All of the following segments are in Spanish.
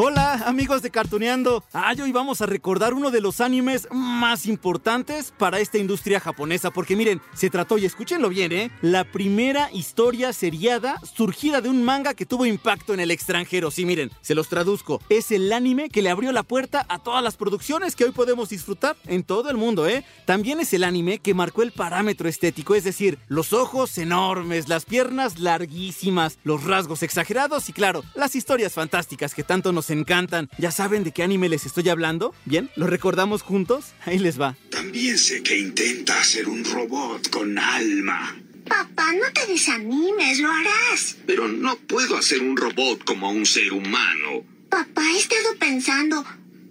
Hola amigos de Cartuneando. Ah, hoy vamos a recordar uno de los animes más importantes para esta industria japonesa. Porque miren, se trató, y escúchenlo bien, ¿eh? La primera historia seriada surgida de un manga que tuvo impacto en el extranjero. Sí, miren, se los traduzco. Es el anime que le abrió la puerta a todas las producciones que hoy podemos disfrutar en todo el mundo, ¿eh? También es el anime que marcó el parámetro estético, es decir, los ojos enormes, las piernas larguísimas, los rasgos exagerados y claro, las historias fantásticas que tanto nos encantan. ¿Ya saben de qué anime les estoy hablando? ¿Bien? ¿Lo recordamos juntos? Ahí les va. También sé que intenta hacer un robot con alma. Papá, no te desanimes, lo harás. Pero no puedo hacer un robot como un ser humano. Papá, he estado pensando,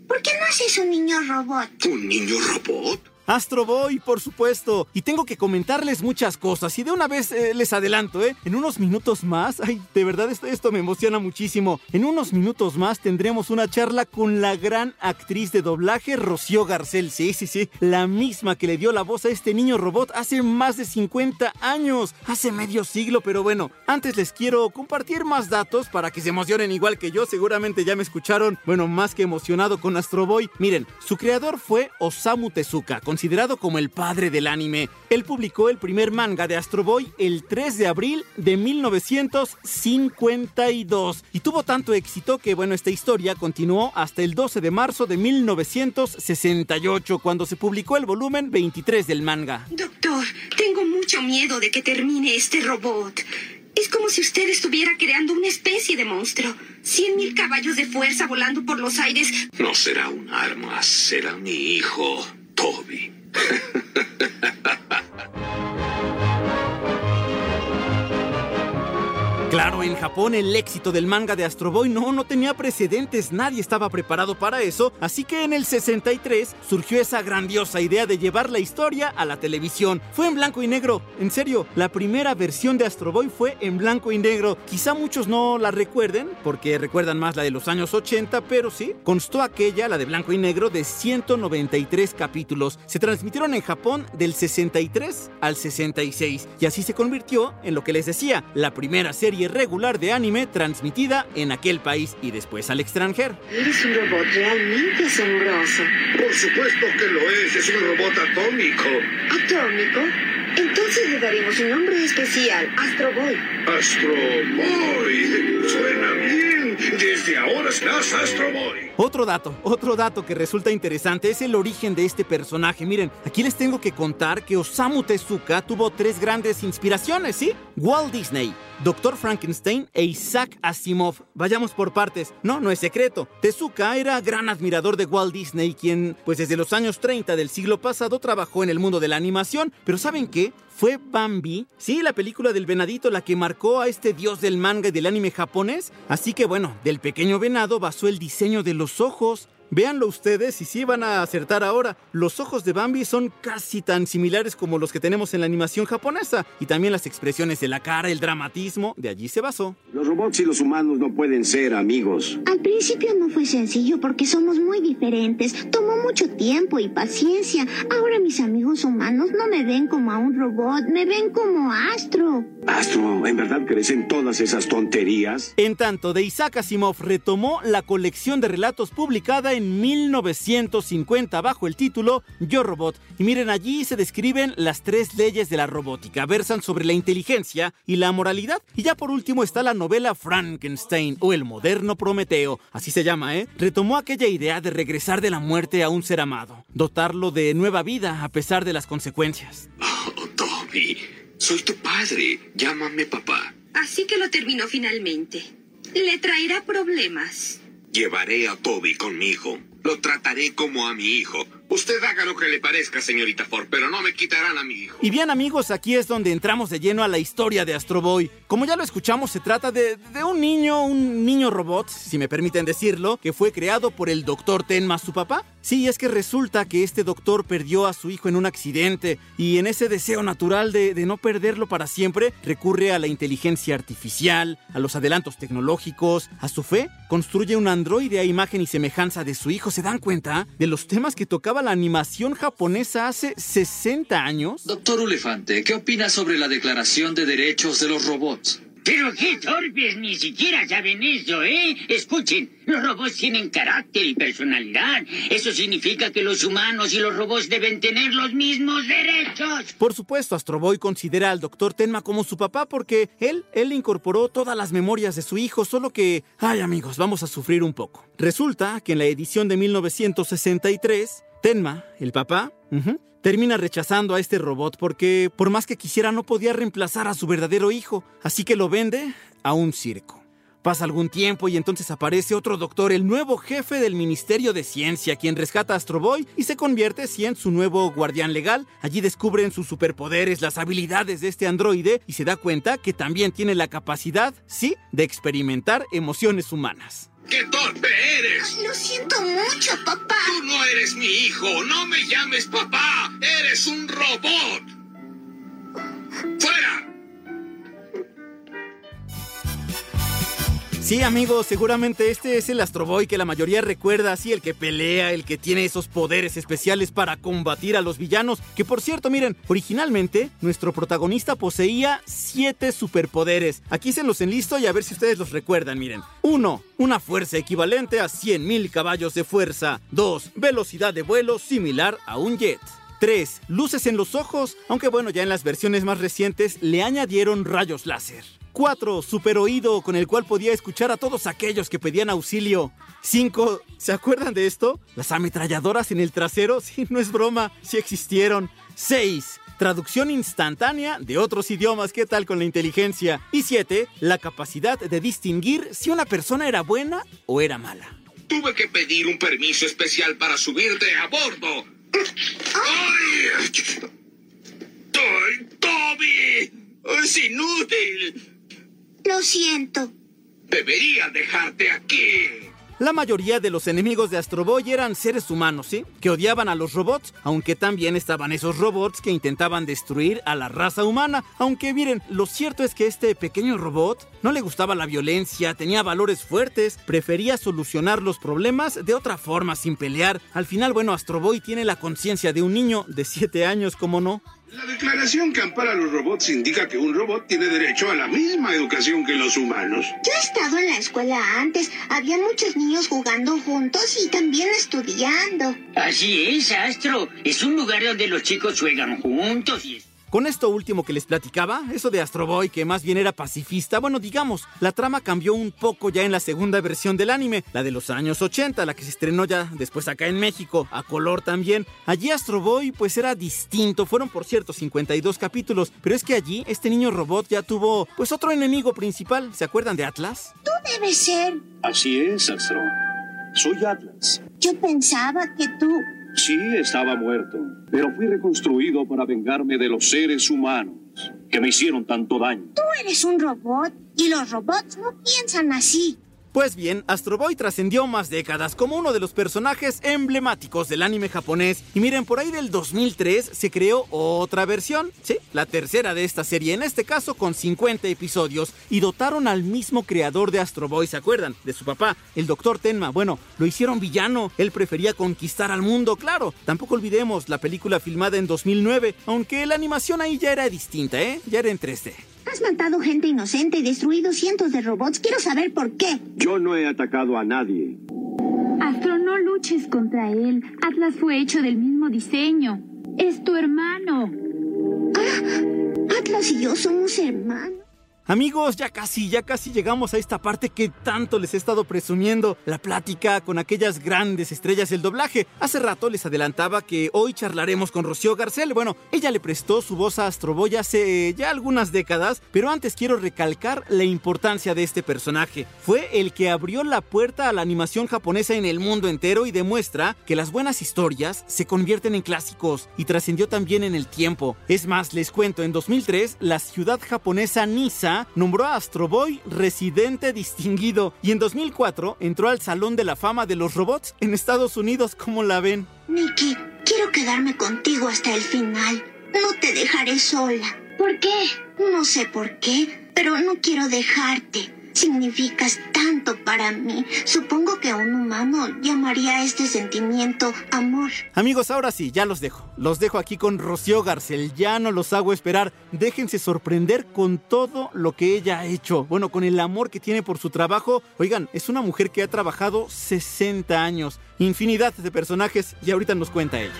¿por qué no haces un niño robot? ¿Un niño robot? Astro Boy, por supuesto. Y tengo que comentarles muchas cosas. Y de una vez eh, les adelanto, ¿eh? En unos minutos más, ay, de verdad esto, esto me emociona muchísimo. En unos minutos más tendremos una charla con la gran actriz de doblaje Rocío Garcel. Sí, sí, sí. La misma que le dio la voz a este niño robot hace más de 50 años. Hace medio siglo, pero bueno. Antes les quiero compartir más datos para que se emocionen igual que yo. Seguramente ya me escucharon, bueno, más que emocionado con Astro Boy. Miren, su creador fue Osamu Tezuka, considerado como el padre del anime. Él publicó el primer manga de Astro Boy el 3 de abril de 1952 y tuvo tanto éxito que, bueno, esta historia continuó hasta el 12 de marzo de 1968 cuando se publicó el volumen 23 del manga. Doctor, tengo mucho miedo de que termine este robot. Es como si usted estuviera creando una especie de monstruo. Cien mil caballos de fuerza volando por los aires. No será un arma, será mi hijo, Toby. Claro, en Japón el éxito del manga de Astro Boy no, no tenía precedentes, nadie estaba preparado para eso, así que en el 63 surgió esa grandiosa idea de llevar la historia a la televisión. Fue en blanco y negro, en serio, la primera versión de Astro Boy fue en blanco y negro. Quizá muchos no la recuerden, porque recuerdan más la de los años 80, pero sí, constó aquella, la de blanco y negro, de 193 capítulos. Se transmitieron en Japón del 63 al 66, y así se convirtió en lo que les decía, la primera serie regular de anime transmitida en aquel país y después al extranjero. Eres un robot realmente asombroso. Por supuesto que lo es, es un robot atómico. ¿Atómico? Entonces le daremos un nombre especial, Astro Boy. Astro Boy. Suena. Ahora serás Astro. Otro dato, otro dato que resulta interesante es el origen de este personaje. Miren, aquí les tengo que contar que Osamu Tezuka tuvo tres grandes inspiraciones, ¿sí? Walt Disney, Dr. Frankenstein e Isaac Asimov. Vayamos por partes. No, no es secreto. Tezuka era gran admirador de Walt Disney, quien, pues desde los años 30 del siglo pasado trabajó en el mundo de la animación. Pero ¿saben qué? Fue Bambi, sí, la película del venadito la que marcó a este dios del manga y del anime japonés. Así que bueno, del pequeño venado basó el diseño de los ojos. Véanlo ustedes y sí van a acertar ahora. Los ojos de Bambi son casi tan similares como los que tenemos en la animación japonesa. Y también las expresiones de la cara, el dramatismo, de allí se basó. Los robots y los humanos no pueden ser amigos. Al principio no fue sencillo porque somos muy diferentes. Tomó mucho tiempo y paciencia. Ahora mis amigos humanos no me ven como a un robot, me ven como Astro. Astro, ¿en verdad crees en todas esas tonterías? En tanto, de Isaac Asimov retomó la colección de relatos publicada en 1950 bajo el título Yo Robot. Y miren, allí se describen las tres leyes de la robótica. Versan sobre la inteligencia y la moralidad. Y ya por último está la novela Frankenstein o el moderno Prometeo. Así se llama, ¿eh? Retomó aquella idea de regresar de la muerte a un ser amado. Dotarlo de nueva vida a pesar de las consecuencias. Oh, Toby. Toby. Soy tu padre. Llámame papá. Así que lo terminó finalmente. Le traerá problemas. Llevaré a Toby conmigo. Lo trataré como a mi hijo. Usted haga lo que le parezca, señorita Ford, pero no me quitarán a mi hijo. Y bien amigos, aquí es donde entramos de lleno a la historia de Astro Boy. Como ya lo escuchamos, se trata de, de un niño, un niño robot, si me permiten decirlo, que fue creado por el doctor Tenma, su papá. Sí, es que resulta que este doctor perdió a su hijo en un accidente y en ese deseo natural de, de no perderlo para siempre, recurre a la inteligencia artificial, a los adelantos tecnológicos, a su fe, construye un androide a imagen y semejanza de su hijo. ¿Se dan cuenta de los temas que tocaba la animación japonesa hace 60 años? Doctor Ulefante, ¿qué opina sobre la Declaración de Derechos de los Robots? Pero qué torpes, ni siquiera saben eso, ¿eh? Escuchen, los robots tienen carácter y personalidad. Eso significa que los humanos y los robots deben tener los mismos derechos. Por supuesto, Astro Boy considera al Dr. Tenma como su papá porque él, él incorporó todas las memorias de su hijo, solo que, ay amigos, vamos a sufrir un poco. Resulta que en la edición de 1963, Tenma, el papá, termina rechazando a este robot porque por más que quisiera no podía reemplazar a su verdadero hijo, así que lo vende a un circo. Pasa algún tiempo y entonces aparece otro doctor, el nuevo jefe del Ministerio de Ciencia, quien rescata a Astro Boy y se convierte en su nuevo guardián legal. Allí descubren sus superpoderes, las habilidades de este androide y se da cuenta que también tiene la capacidad, sí, de experimentar emociones humanas. ¡Qué torpe eres! Lo siento mucho, papá. Tú no eres mi hijo. No me llames papá. Eres un robot. ¡Fuera! Sí, amigos, seguramente este es el Astro Boy que la mayoría recuerda, así el que pelea, el que tiene esos poderes especiales para combatir a los villanos. Que por cierto, miren, originalmente nuestro protagonista poseía siete superpoderes. Aquí se los enlisto y a ver si ustedes los recuerdan, miren. 1. Una fuerza equivalente a 100.000 caballos de fuerza. 2. Velocidad de vuelo similar a un jet. 3. Luces en los ojos, aunque bueno, ya en las versiones más recientes le añadieron rayos láser. 4. Super oído con el cual podía escuchar a todos aquellos que pedían auxilio. 5. ¿Se acuerdan de esto? Las ametralladoras en el trasero, sí, no es broma, sí existieron. 6. Traducción instantánea de otros idiomas, ¿qué tal con la inteligencia? Y 7. La capacidad de distinguir si una persona era buena o era mala. Tuve que pedir un permiso especial para subirte a bordo. ¡Ay! ¡Ay, ¡Toby! ¡Es inútil! Lo siento. Debería dejarte aquí. La mayoría de los enemigos de Astro Boy eran seres humanos, ¿sí? Que odiaban a los robots, aunque también estaban esos robots que intentaban destruir a la raza humana. Aunque miren, lo cierto es que este pequeño robot no le gustaba la violencia, tenía valores fuertes, prefería solucionar los problemas de otra forma, sin pelear. Al final, bueno, Astro Boy tiene la conciencia de un niño de 7 años, ¿cómo no? La declaración que ampara a los robots indica que un robot tiene derecho a la misma educación que los humanos. Yo he estado en la escuela antes. Había muchos niños jugando juntos y también estudiando. Así es, Astro. Es un lugar donde los chicos juegan juntos y... Con esto último que les platicaba, eso de Astro Boy, que más bien era pacifista, bueno, digamos, la trama cambió un poco ya en la segunda versión del anime, la de los años 80, la que se estrenó ya después acá en México, a color también. Allí Astro Boy pues era distinto, fueron por cierto 52 capítulos, pero es que allí este niño robot ya tuvo pues otro enemigo principal, ¿se acuerdan de Atlas? Tú debes ser. Así es, Astro. Soy Atlas. Yo pensaba que tú... Sí, estaba muerto, pero fui reconstruido para vengarme de los seres humanos que me hicieron tanto daño. Tú eres un robot y los robots no piensan así. Pues bien, Astro Boy trascendió más décadas como uno de los personajes emblemáticos del anime japonés. Y miren, por ahí del 2003 se creó otra versión, sí, la tercera de esta serie, en este caso con 50 episodios. Y dotaron al mismo creador de Astro Boy, ¿se acuerdan? De su papá, el Dr. Tenma. Bueno, lo hicieron villano, él prefería conquistar al mundo, claro. Tampoco olvidemos la película filmada en 2009, aunque la animación ahí ya era distinta, ¿eh? Ya era en 3D. Has matado gente inocente y destruido cientos de robots. Quiero saber por qué. Yo no he atacado a nadie. Astro, no luches contra él. Atlas fue hecho del mismo diseño. Es tu hermano. Ah, Atlas y yo somos hermanos. Amigos, ya casi, ya casi llegamos a esta parte que tanto les he estado presumiendo, la plática con aquellas grandes estrellas del doblaje. Hace rato les adelantaba que hoy charlaremos con Rocío Garcel. Bueno, ella le prestó su voz a Astro Boy hace ya algunas décadas, pero antes quiero recalcar la importancia de este personaje. Fue el que abrió la puerta a la animación japonesa en el mundo entero y demuestra que las buenas historias se convierten en clásicos y trascendió también en el tiempo. Es más, les cuento, en 2003 la ciudad japonesa Nisa nombró a Astro Boy residente distinguido y en 2004 entró al Salón de la Fama de los Robots en Estados Unidos. ¿Cómo la ven? Nicky, quiero quedarme contigo hasta el final. No te dejaré sola. ¿Por qué? No sé por qué, pero no quiero dejarte. Significas tanto para mí. Supongo que un humano llamaría a este sentimiento amor. Amigos, ahora sí, ya los dejo. Los dejo aquí con Rocío Garcel. Ya no los hago esperar. Déjense sorprender con todo lo que ella ha hecho. Bueno, con el amor que tiene por su trabajo. Oigan, es una mujer que ha trabajado 60 años. Infinidad de personajes y ahorita nos cuenta ella.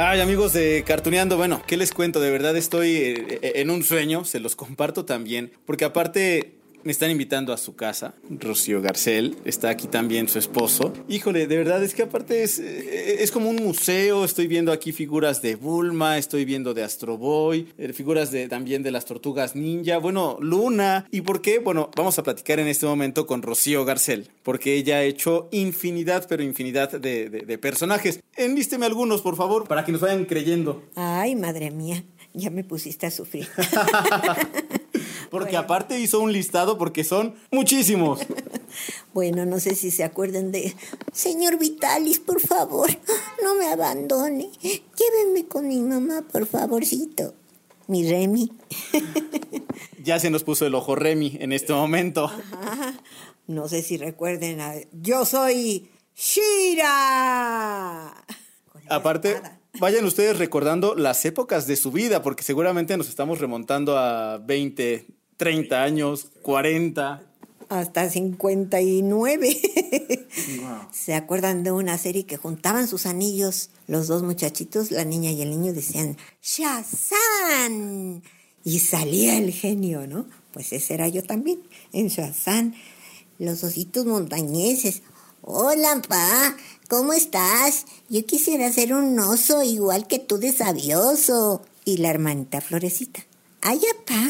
Ay, amigos de Cartuneando, bueno, ¿qué les cuento? De verdad estoy eh, en un sueño, se los comparto también, porque aparte me están invitando a su casa, Rocío Garcel, está aquí también su esposo. Híjole, de verdad es que aparte es, eh, es como un museo, estoy viendo aquí figuras de Bulma, estoy viendo de Astro Boy, eh, figuras de, también de las tortugas ninja, bueno, Luna. ¿Y por qué? Bueno, vamos a platicar en este momento con Rocío Garcel, porque ella ha hecho infinidad, pero infinidad de, de, de personajes. Enlísteme algunos, por favor, para que nos vayan creyendo. Ay, madre mía, ya me pusiste a sufrir. Porque bueno. aparte hizo un listado porque son muchísimos. bueno, no sé si se acuerdan de... Señor Vitalis, por favor, no me abandone. Llévenme con mi mamá, por favorcito. Mi Remy. ya se nos puso el ojo Remy en este momento. Ajá. No sé si recuerden a... Yo soy Shira. Aparte... Espada. Vayan ustedes recordando las épocas de su vida, porque seguramente nos estamos remontando a 20, 30 años, 40. Hasta 59. Wow. ¿Se acuerdan de una serie que juntaban sus anillos los dos muchachitos, la niña y el niño, decían Shazam? Y salía el genio, ¿no? Pues ese era yo también, en Shazam. Los ositos montañeses. Hola, pa. ¿Cómo estás? Yo quisiera ser un oso igual que tú de sabioso. Y la hermanita Florecita. Ay, pa.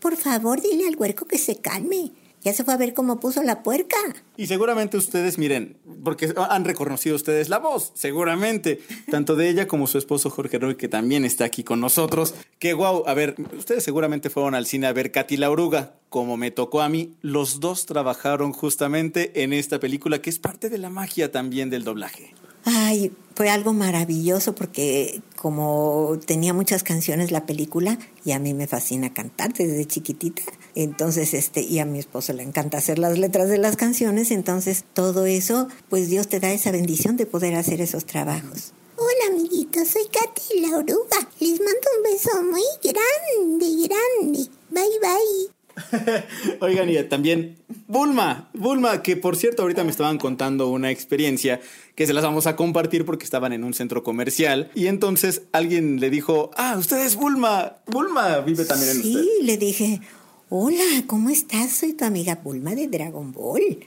Por favor, dile al huerco que se calme. Ya se fue a ver cómo puso la puerca. Y seguramente ustedes, miren, porque han reconocido ustedes la voz, seguramente, tanto de ella como su esposo Jorge Roy, que también está aquí con nosotros. Que guau, a ver, ustedes seguramente fueron al cine a ver Katy la Oruga, como me tocó a mí. Los dos trabajaron justamente en esta película, que es parte de la magia también del doblaje. Ay, fue algo maravilloso porque como tenía muchas canciones la película y a mí me fascina cantar desde chiquitita, entonces este y a mi esposo le encanta hacer las letras de las canciones, entonces todo eso, pues Dios te da esa bendición de poder hacer esos trabajos. Hola amiguitos, soy Katy la oruga. Les mando un beso muy grande, grande. Bye bye. Oigan, y también Bulma, Bulma, que por cierto ahorita me estaban contando una experiencia que se las vamos a compartir porque estaban en un centro comercial y entonces alguien le dijo, ah, usted es Bulma, Bulma vive también en sí, usted. Sí, le dije, hola, ¿cómo estás? Soy tu amiga Bulma de Dragon Ball.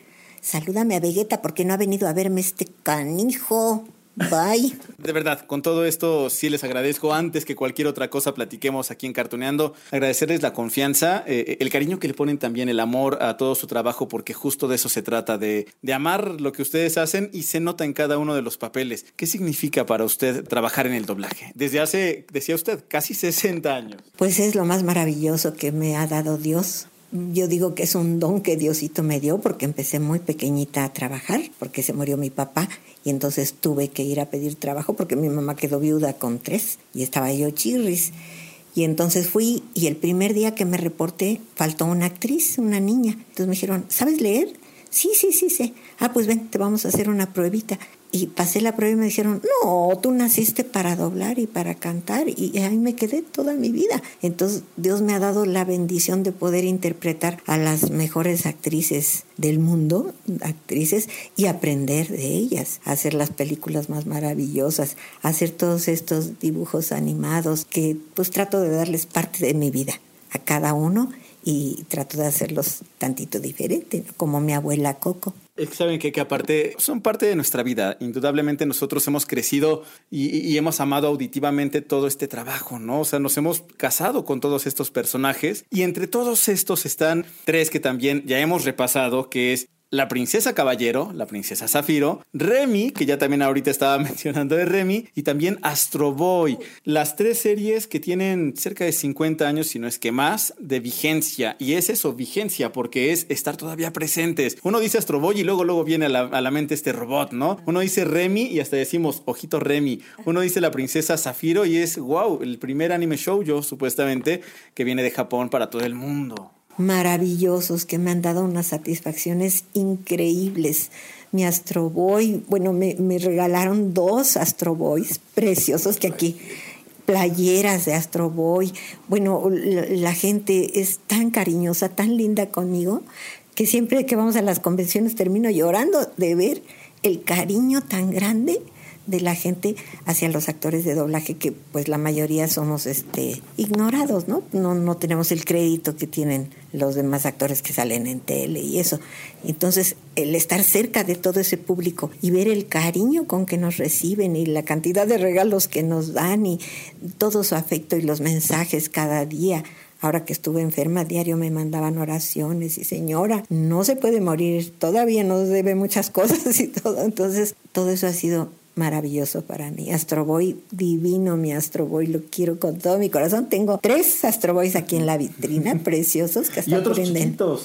Salúdame a Vegeta porque no ha venido a verme este canijo. Bye. De verdad, con todo esto sí les agradezco. Antes que cualquier otra cosa platiquemos aquí en Cartoneando, agradecerles la confianza, eh, el cariño que le ponen también, el amor a todo su trabajo, porque justo de eso se trata, de, de amar lo que ustedes hacen y se nota en cada uno de los papeles. ¿Qué significa para usted trabajar en el doblaje? Desde hace, decía usted, casi 60 años. Pues es lo más maravilloso que me ha dado Dios. Yo digo que es un don que Diosito me dio porque empecé muy pequeñita a trabajar, porque se murió mi papá y entonces tuve que ir a pedir trabajo porque mi mamá quedó viuda con tres y estaba yo chirris. Y entonces fui y el primer día que me reporté faltó una actriz, una niña. Entonces me dijeron, ¿sabes leer? Sí, sí, sí, sí. Ah, pues ven, te vamos a hacer una pruebita. Y pasé la prueba y me dijeron, no, tú naciste para doblar y para cantar y ahí me quedé toda mi vida. Entonces Dios me ha dado la bendición de poder interpretar a las mejores actrices del mundo, actrices, y aprender de ellas, hacer las películas más maravillosas, hacer todos estos dibujos animados que pues trato de darles parte de mi vida a cada uno y trato de hacerlos tantito diferente, como mi abuela Coco. Saben que, que aparte son parte de nuestra vida. Indudablemente nosotros hemos crecido y, y, hemos amado auditivamente todo este trabajo, ¿no? O sea, nos hemos casado con todos estos personajes y entre todos estos están tres que también ya hemos repasado, que es la princesa Caballero, la princesa Zafiro, Remy, que ya también ahorita estaba mencionando de Remy, y también Astro Boy. Las tres series que tienen cerca de 50 años, si no es que más, de vigencia. Y es eso, vigencia, porque es estar todavía presentes. Uno dice Astro Boy y luego, luego viene a la, a la mente este robot, ¿no? Uno dice Remy y hasta decimos, ojito Remy. Uno dice la princesa Zafiro y es, wow, el primer anime show yo, supuestamente, que viene de Japón para todo el mundo maravillosos que me han dado unas satisfacciones increíbles. Mi Astro Boy, bueno, me, me regalaron dos Astro Boys preciosos que aquí playeras de Astro Boy. Bueno, la, la, gente es tan cariñosa, tan linda conmigo, que siempre que vamos a las convenciones termino llorando de ver el cariño tan grande de la gente hacia los actores de doblaje que pues la mayoría somos este ignorados, ¿no? No no tenemos el crédito que tienen los demás actores que salen en tele y eso. Entonces, el estar cerca de todo ese público y ver el cariño con que nos reciben y la cantidad de regalos que nos dan y todo su afecto y los mensajes cada día. Ahora que estuve enferma, diario me mandaban oraciones y señora, no se puede morir, todavía nos debe muchas cosas y todo. Entonces, todo eso ha sido maravilloso para mí. Astroboy divino, mi Astroboy, lo quiero con todo mi corazón. Tengo tres Astroboys aquí en la vitrina, preciosos, que hasta ¿Y otros?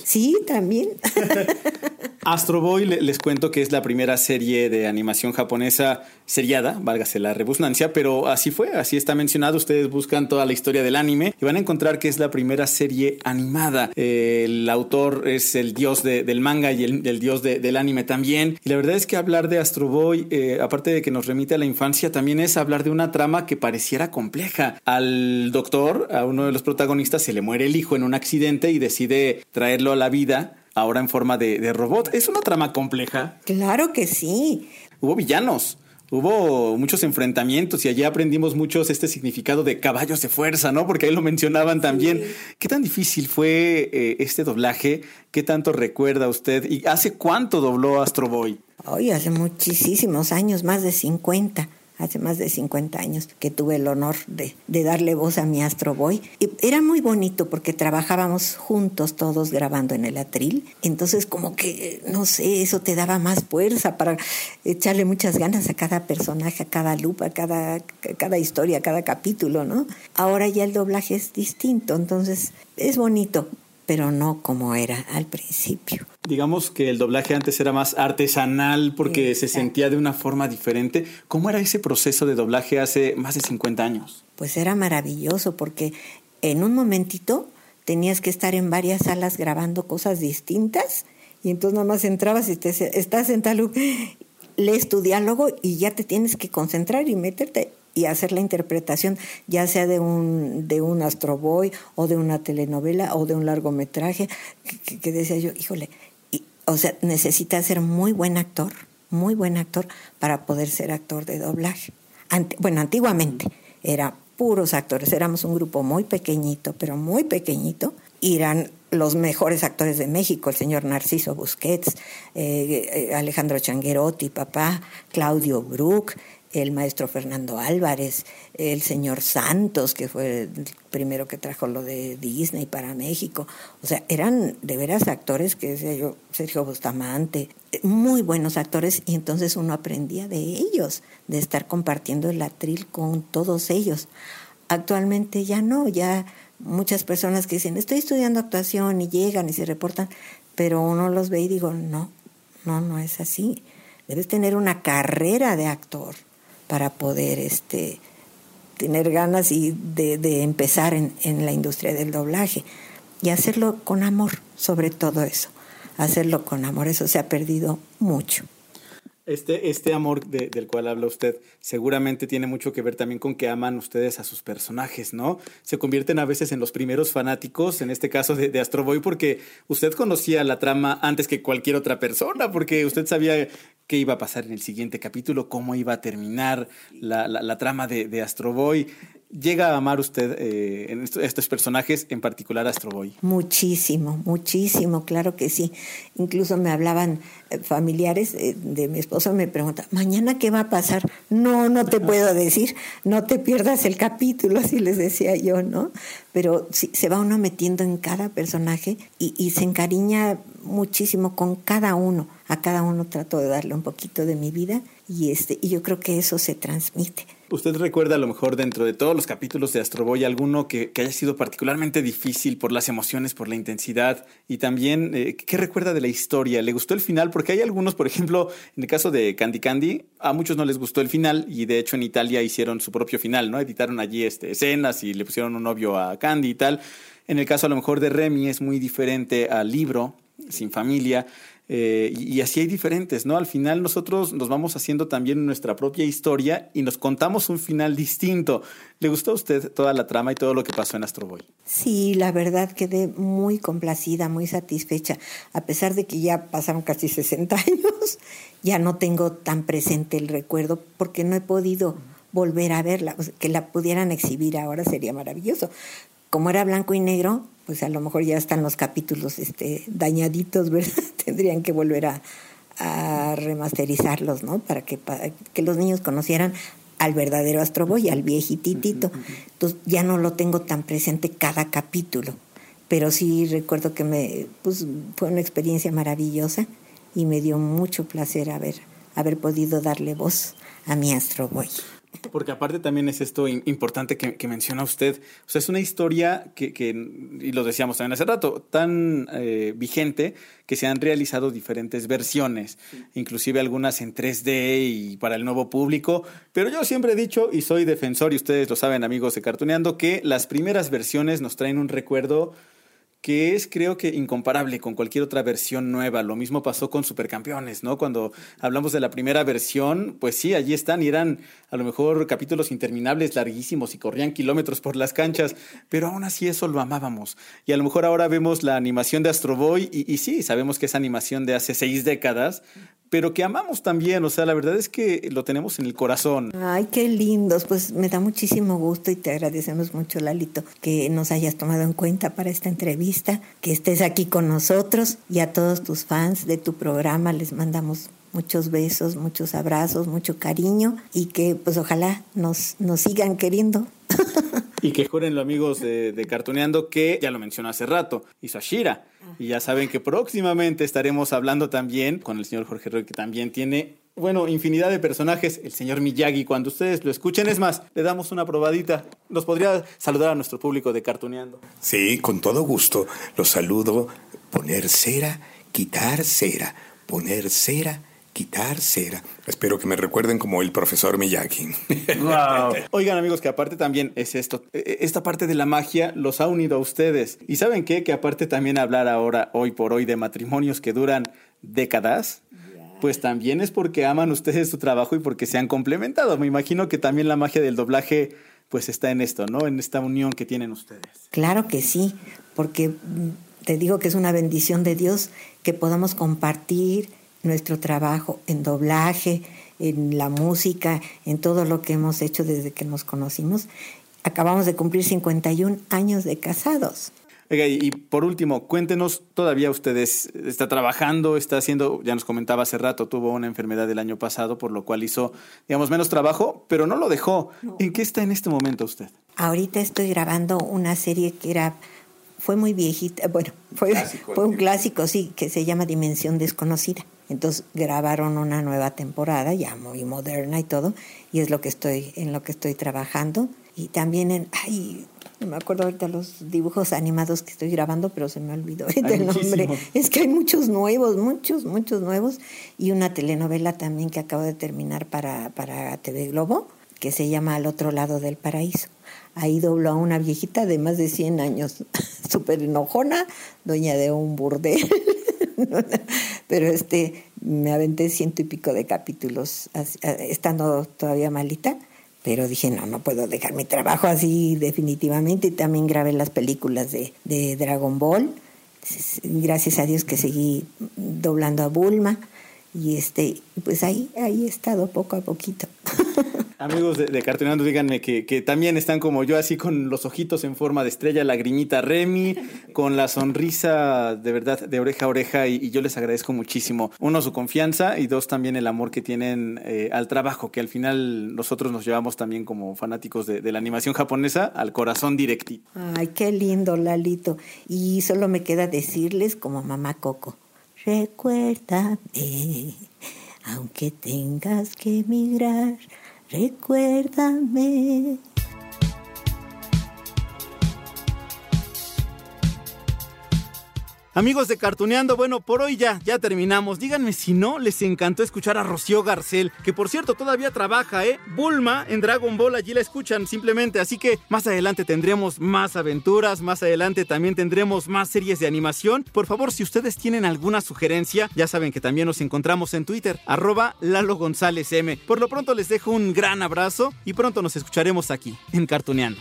Sí, también. Astro Boy les cuento que es la primera serie de animación japonesa seriada, válgase la rebusnancia, pero así fue, así está mencionado. Ustedes buscan toda la historia del anime y van a encontrar que es la primera serie animada. el autor es el dios de, del manga y el, dios de, del anime también. Y la verdad es que hablar de Astro Boy, eh, aparte de que nos remite a la infancia, también es hablar de una trama que pareciera compleja. Al doctor, a uno de los protagonistas, se le muere el hijo en un accidente y decide traerlo a la vida ahora en forma de, de, robot. ¿Es una trama compleja? Claro que sí. Hubo villanos. Hubo muchos enfrentamientos y allí aprendimos muchos este significado de caballos de fuerza, ¿no? Porque ahí lo mencionaban también. Sí. ¿Qué tan difícil fue eh, este doblaje? ¿Qué tanto recuerda usted? ¿Y hace cuánto dobló Astro Boy? Hoy hace muchísimos años, más de 50 hace más de 50 años que tuve el honor de, de, darle voz a mi Astro Boy. Y era muy bonito porque trabajábamos juntos todos grabando en el atril. Entonces como que, no sé, eso te daba más fuerza para echarle muchas ganas a cada personaje, a cada lupa, a cada, cada historia, a cada capítulo, ¿no? Ahora ya el doblaje es distinto, entonces es bonito pero no como era al principio. Digamos que el doblaje antes era más artesanal porque Exacto. se sentía de una forma diferente. ¿Cómo era ese proceso de doblaje hace más de 50 años? Pues era maravilloso porque en un momentito tenías que estar en varias salas grabando cosas distintas y entonces nada más entrabas y te estás en tal lees tu diálogo y ya te tienes que concentrar y meterte y hacer la interpretación, ya sea de un, de un Astro Boy o de una telenovela o de un largometraje, que, que decía yo, híjole, o sea, necesita ser muy buen actor, muy buen actor para poder ser actor de doblaje. Bueno, antiguamente era puros actores, éramos un grupo muy pequeñito, pero muy pequeñito, eran los mejores actores de México, el señor Narciso Busquets, eh, Alejandro Changuerotti, papá, Claudio Brook, el maestro Fernando Álvarez, el señor Santos, que fue el primero que trajo lo de Disney para México. O sea, eran de veras actores que decía yo, Sergio Bustamante, muy buenos actores y entonces uno aprendía de ellos, de estar compartiendo el atril con todos ellos. Actualmente ya no, ya muchas personas que dicen, estoy estudiando actuación y llegan y se reportan, pero uno los ve y digo, no, no, no es así. Debes tener una carrera de actor para poder este, tener ganas y de, empezar en, en, la industria del doblaje y hacerlo con amor, sobre todo eso, hacerlo con amor, eso se ha perdido mucho. Este, este amor de- del cual habla usted seguramente tiene mucho que ver también con que aman ustedes a sus personajes, ¿no? Se convierten a veces en los primeros fanáticos, en este caso de, de Astro Boy, porque usted conocía la trama antes que cualquier otra persona, porque usted sabía qué iba a pasar en el siguiente capítulo, cómo iba a terminar la, la- la trama de, de Astro Boy. ¿Llega a amar usted eh, en estos personajes, en particular a Astro Boy? Muchísimo, muchísimo, claro que sí. Incluso me hablaban eh, familiares eh, de mi esposo, me preguntan, ¿mañana qué va a pasar? No, no te puedo decir, no te pierdas el capítulo, así les decía yo, ¿no? Pero sí, se va uno metiendo en cada personaje y, y se encariña muchísimo con cada uno. A cada uno trato de darle un poquito de mi vida y, este, y yo creo que eso se transmite. ¿Usted recuerda a lo mejor dentro de todos los capítulos de Astro Boy alguno que, que haya sido particularmente difícil por las emociones, por la intensidad? Y también, eh, ¿qué recuerda de la historia? ¿Le gustó el final? Porque hay algunos, por ejemplo, en el caso de Candy Candy, a muchos no les gustó el final y de hecho en Italia hicieron su propio final, ¿no? Editaron allí este, escenas y le pusieron un novio a Candy y tal. En el caso a lo mejor de Remy es muy diferente al libro, sin familia. Eh, y, así hay diferentes, ¿no? Al final nosotros nos vamos haciendo también nuestra propia historia y nos contamos un final distinto. ¿Le gustó a usted toda la trama y todo lo que pasó en Astro Boy? Sí, la verdad quedé muy complacida, muy satisfecha. A pesar de que ya pasaron casi 60 años, ya no tengo tan presente el recuerdo porque no he podido volver a verla. Que la pudieran exhibir ahora sería maravilloso. Como era blanco y negro, pues a lo mejor ya están los capítulos este, dañaditos, ¿verdad? Tendrían que volver a, a remasterizarlos, ¿no? Para que, para que los niños conocieran al verdadero Astro Boy, al viejititito. Entonces ya no lo tengo tan presente cada capítulo, pero sí recuerdo que me, pues, fue una experiencia maravillosa y me dio mucho placer haber, haber podido darle voz a mi Astro Boy. Porque aparte también es esto im- importante que, que menciona usted. O sea, es una historia que, que, y lo decíamos también hace rato, tan eh, vigente que se han realizado diferentes versiones, inclusive algunas en 3D y para el nuevo público. Pero yo siempre he dicho, y soy defensor, y ustedes lo saben amigos de Cartuneando, que las primeras versiones nos traen un recuerdo que es creo que incomparable con cualquier otra versión nueva. Lo mismo pasó con Supercampeones, ¿no? Cuando hablamos de la primera versión, pues sí, allí están y eran a lo mejor capítulos interminables, larguísimos y corrían kilómetros por las canchas, pero aún así eso lo amábamos. Y a lo mejor ahora vemos la animación de Astro Boy y, y sí, sabemos que es animación de hace seis décadas, pero que amamos también, o sea, la verdad es que lo tenemos en el corazón. Ay, qué lindos. Pues me da muchísimo gusto y te agradecemos mucho, Lalito, que nos hayas tomado en cuenta para esta entrevista, que estés aquí con nosotros y a todos tus fans de tu programa les mandamos muchos besos, muchos abrazos, mucho cariño y que pues ojalá nos, nos sigan queriendo. Y que júrenlo amigos de, de Cartoneando que ya lo mencionó hace rato, hizo a Shira. Y ya saben que próximamente estaremos hablando también con el señor Jorge Roy, que también tiene, bueno, infinidad de personajes. El señor Miyagi, cuando ustedes lo escuchen, es más, le damos una probadita. Nos podría saludar a nuestro público de Cartoneando. Sí, con todo gusto. Los saludo. Poner cera, quitar cera. Poner cera, quitar cera. Espero que me recuerden como el profesor Miyagi. Oigan amigos, que aparte también es esto, eh, esta parte de la magia los ha unido a ustedes. ¿Y saben qué? Que aparte también hablar ahora, hoy por hoy, de matrimonios que duran décadas, pues también es porque aman ustedes su trabajo y porque se han complementado. Me imagino que también la magia del doblaje pues está en esto, ¿no? En esta unión que tienen ustedes. Claro que sí, porque mm, te digo que es una bendición de Dios que podamos compartir nuestro trabajo en doblaje, en la música, en todo lo que hemos hecho desde que nos conocimos. Acabamos de cumplir 51 años de casados. Oiga, y, por último, cuéntenos, todavía ustedes está trabajando, está haciendo, ya nos comentaba hace rato, tuvo una enfermedad el año pasado, por lo cual hizo, digamos, menos trabajo, pero no lo dejó. ¿En qué está en este momento usted? Ahorita estoy grabando una serie que era fue muy viejita, bueno, fue, Clásico, fue un clásico, sí, que se llama Dimensión Desconocida. Entonces grabaron una nueva temporada, ya muy moderna y todo, y es lo que estoy, en lo que estoy trabajando. Y también en, ay, no me acuerdo ahorita los dibujos animados que estoy grabando, pero se me olvidó ahorita el nombre. Es que hay muchos nuevos, muchos, muchos nuevos. Y una telenovela también que acabo de terminar para, para TV Globo, que se llama Al otro lado del paraíso. Ahí dobló a una viejita de más de 100 años, súper enojona, dueña de un burdel. Pero este, me aventé ciento y pico de capítulos estando todavía malita, pero dije, no, no puedo dejar mi trabajo así definitivamente. Y también grabé las películas de, de Dragon Ball. Gracias a Dios que seguí doblando a Bulma. Y este, pues ahí, ahí he estado poco a poquito. Amigos de, de Cartonando, díganme que, que, también están como yo, así con los ojitos en forma de estrella, lagrimita Remy, con la sonrisa de verdad de oreja a oreja, y, yo les agradezco muchísimo. Uno, su confianza, y dos, también el amor que tienen eh, al trabajo, que al final nosotros nos llevamos también como fanáticos de, de la animación japonesa al corazón directito. Ay, qué lindo, Lalito. Y solo me queda decirles como mamá Coco, recuérdame, aunque tengas que emigrar recuérdame. Amigos de Cartuneando, bueno, por hoy ya, ya terminamos. Díganme si no les encantó escuchar a Rocío Garcel, que por cierto todavía trabaja, ¿eh? Bulma en Dragon Ball, allí la escuchan simplemente. Así que más adelante tendremos más aventuras, más adelante también tendremos más series de animación. Por favor, si ustedes tienen alguna sugerencia, ya saben que también nos encontramos en Twitter, arroba Lalo González M. Por lo pronto les dejo un gran abrazo y pronto nos escucharemos aquí, en Cartuneando.